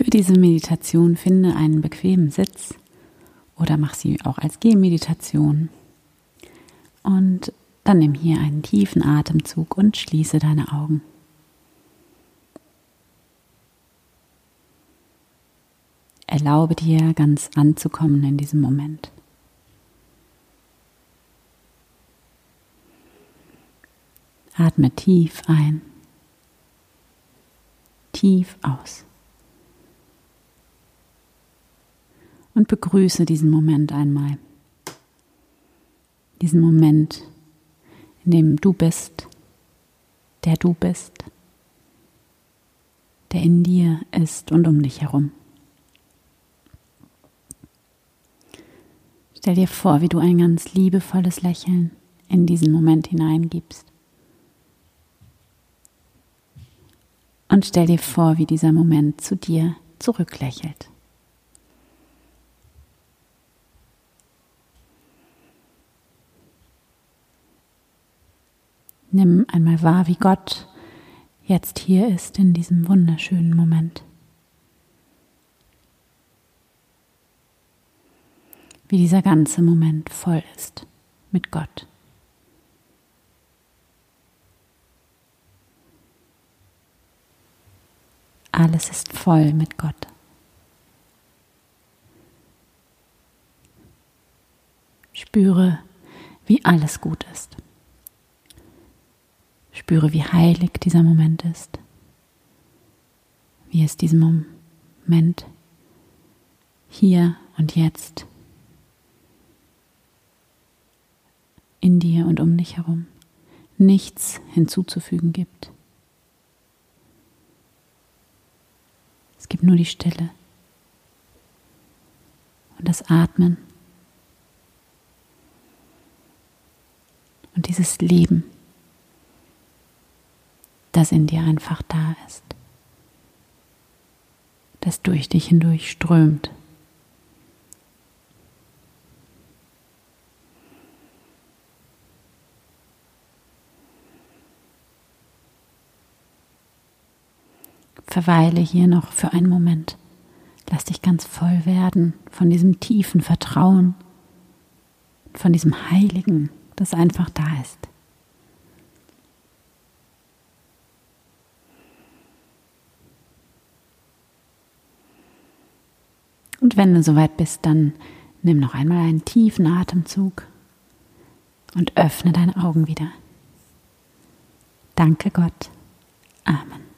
diese Meditation finde einen bequemen Sitz oder mach sie auch als Gehmeditation. Und dann nimm hier einen tiefen Atemzug und schließe deine Augen. Erlaube dir ganz anzukommen in diesem Moment. Atme tief ein, tief aus. Und begrüße diesen Moment einmal. Diesen Moment, in dem du bist, der du bist, der in dir ist und um dich herum. Stell dir vor, wie du ein ganz liebevolles Lächeln in diesen Moment hineingibst. Und stell dir vor, wie dieser Moment zu dir zurücklächelt. Nimm einmal wahr, wie Gott jetzt hier ist in diesem wunderschönen Moment. Wie dieser ganze Moment voll ist mit Gott. Alles ist voll mit Gott. Spüre, wie alles gut ist. Spüre, wie heilig dieser Moment ist. Wie es diesem Moment hier und jetzt in dir und um dich herum nichts hinzuzufügen gibt. Es gibt nur die Stille und das Atmen und dieses Leben, das in dir einfach da ist, das durch dich hindurch strömt. Verweile hier noch für einen Moment. Lass dich ganz voll werden von diesem tiefen Vertrauen, von diesem Heiligen, das einfach da ist. Und wenn du soweit bist, dann nimm noch einmal einen tiefen Atemzug und öffne deine Augen wieder. Danke Gott. Amen.